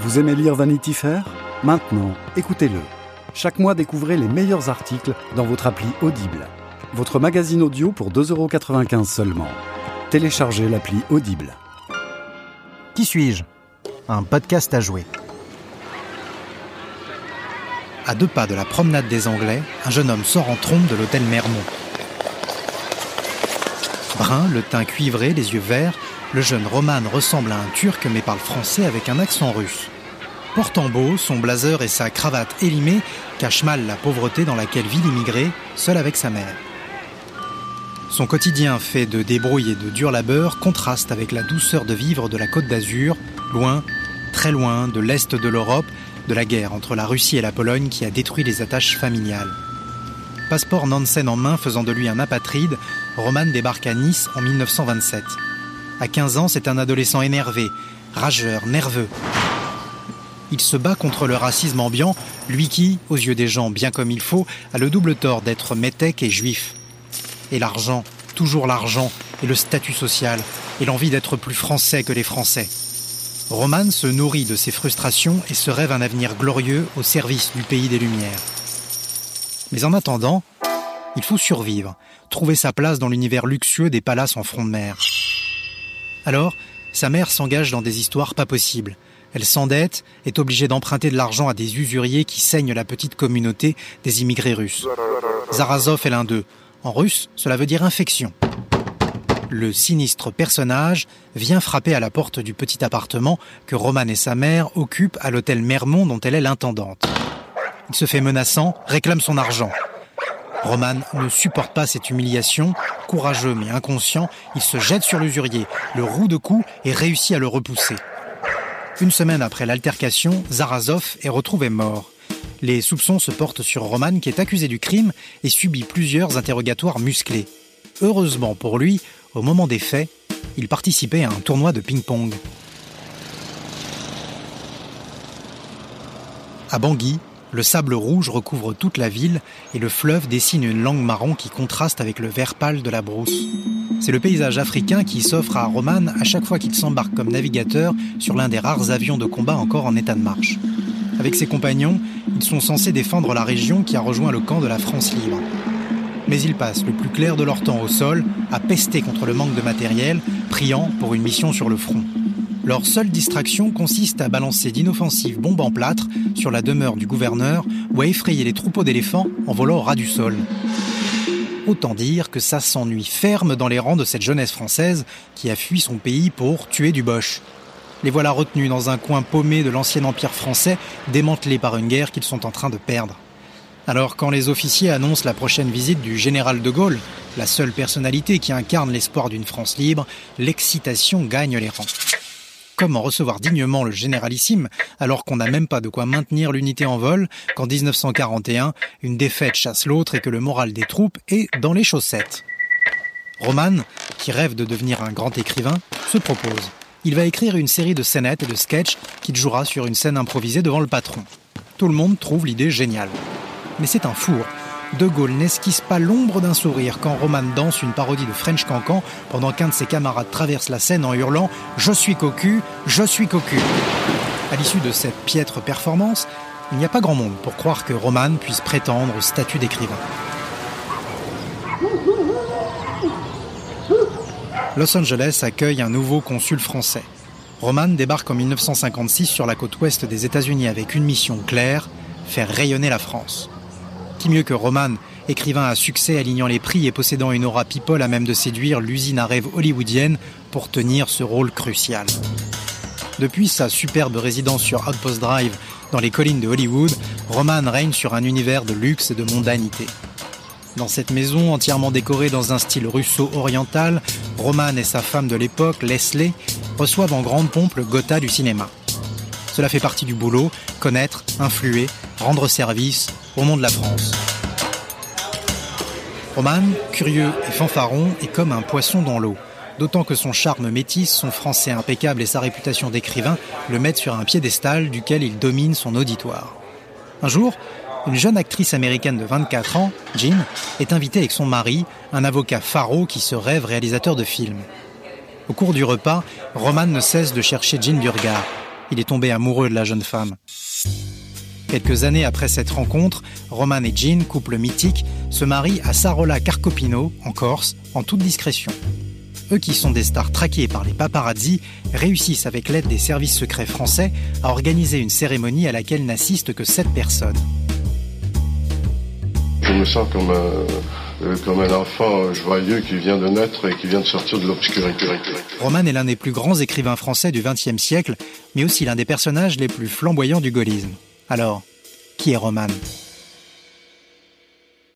Vous aimez lire Vanity Fair? Maintenant, écoutez-le. Chaque mois, découvrez les meilleurs articles dans votre appli Audible. Votre magazine audio pour 2,95€ seulement. Téléchargez l'appli Audible. Qui suis-je? Un podcast à jouer. À deux pas de la promenade des Anglais, un jeune homme sort en trompe de l'hôtel Mermont. Brun, le teint cuivré, les yeux verts, le jeune Roman ressemble à un Turc mais parle français avec un accent russe. Portant beau, son blazer et sa cravate élimée cachent mal la pauvreté dans laquelle vit l'immigré, seul avec sa mère. Son quotidien fait de débrouille et de dur labeur contraste avec la douceur de vivre de la côte d'Azur, loin, très loin de l'Est de l'Europe, de la guerre entre la Russie et la Pologne qui a détruit les attaches familiales. Passeport Nansen en main faisant de lui un apatride, Roman débarque à Nice en 1927. À 15 ans, c'est un adolescent énervé, rageur, nerveux. Il se bat contre le racisme ambiant, lui qui, aux yeux des gens bien comme il faut, a le double tort d'être métèque et juif. Et l'argent, toujours l'argent, et le statut social, et l'envie d'être plus français que les Français. Roman se nourrit de ses frustrations et se rêve un avenir glorieux au service du pays des Lumières. Mais en attendant, il faut survivre, trouver sa place dans l'univers luxueux des palaces en front de mer. Alors, sa mère s'engage dans des histoires pas possibles. Elle s'endette, est obligée d'emprunter de l'argent à des usuriers qui saignent la petite communauté des immigrés russes. Zarazov est l'un d'eux. En russe, cela veut dire infection. Le sinistre personnage vient frapper à la porte du petit appartement que Roman et sa mère occupent à l'hôtel Mermont dont elle est l'intendante. Il se fait menaçant, réclame son argent. Roman ne supporte pas cette humiliation. Courageux mais inconscient, il se jette sur l'usurier, le roue de cou et réussit à le repousser. Une semaine après l'altercation, Zarazov est retrouvé mort. Les soupçons se portent sur Roman qui est accusé du crime et subit plusieurs interrogatoires musclés. Heureusement pour lui, au moment des faits, il participait à un tournoi de ping-pong. À Bangui, le sable rouge recouvre toute la ville et le fleuve dessine une langue marron qui contraste avec le vert pâle de la brousse. C'est le paysage africain qui s'offre à Roman à chaque fois qu'il s'embarque comme navigateur sur l'un des rares avions de combat encore en état de marche. Avec ses compagnons, ils sont censés défendre la région qui a rejoint le camp de la France libre. Mais ils passent le plus clair de leur temps au sol, à pester contre le manque de matériel, priant pour une mission sur le front. Leur seule distraction consiste à balancer d'inoffensives bombes en plâtre sur la demeure du gouverneur ou à effrayer les troupeaux d'éléphants en volant au ras du sol. Autant dire que ça s'ennuie ferme dans les rangs de cette jeunesse française qui a fui son pays pour tuer du boche. Les voilà retenus dans un coin paumé de l'ancien empire français, démantelé par une guerre qu'ils sont en train de perdre. Alors quand les officiers annoncent la prochaine visite du général de Gaulle, la seule personnalité qui incarne l'espoir d'une France libre, l'excitation gagne les rangs. Comment recevoir dignement le généralissime alors qu'on n'a même pas de quoi maintenir l'unité en vol qu'en 1941, une défaite chasse l'autre et que le moral des troupes est dans les chaussettes Roman, qui rêve de devenir un grand écrivain, se propose. Il va écrire une série de scénettes et de sketchs qu'il jouera sur une scène improvisée devant le patron. Tout le monde trouve l'idée géniale. Mais c'est un four de Gaulle n'esquisse pas l'ombre d'un sourire quand Roman danse une parodie de French Cancan pendant qu'un de ses camarades traverse la scène en hurlant Je suis cocu, je suis cocu. À l'issue de cette piètre performance, il n'y a pas grand monde pour croire que Roman puisse prétendre au statut d'écrivain. Los Angeles accueille un nouveau consul français. Roman débarque en 1956 sur la côte ouest des États-Unis avec une mission claire faire rayonner la France. Qui mieux que Roman, écrivain à succès alignant les prix et possédant une aura people à même de séduire l'usine à rêve hollywoodienne pour tenir ce rôle crucial. Depuis sa superbe résidence sur Outpost Drive dans les collines de Hollywood, Roman règne sur un univers de luxe et de mondanité. Dans cette maison entièrement décorée dans un style russo-oriental, Roman et sa femme de l'époque, Leslie, reçoivent en grande pompe le Gotha du cinéma. Cela fait partie du boulot, connaître, influer, rendre service, au nom de la France. Roman, curieux et fanfaron, est comme un poisson dans l'eau. D'autant que son charme métis, son français impeccable et sa réputation d'écrivain le mettent sur un piédestal duquel il domine son auditoire. Un jour, une jeune actrice américaine de 24 ans, Jean, est invitée avec son mari, un avocat pharo qui se rêve réalisateur de films. Au cours du repas, Roman ne cesse de chercher Jean Burgard. Il est tombé amoureux de la jeune femme. Quelques années après cette rencontre, Roman et Jean, couple mythique, se marient à Sarola Carcopino, en Corse, en toute discrétion. Eux qui sont des stars traquées par les paparazzi réussissent avec l'aide des services secrets français à organiser une cérémonie à laquelle n'assistent que sept personnes. Je me sens comme un, euh, comme un enfant joyeux qui vient de naître et qui vient de sortir de l'obscurité. Roman est l'un des plus grands écrivains français du XXe siècle, mais aussi l'un des personnages les plus flamboyants du gaullisme. Alors, qui est Roman?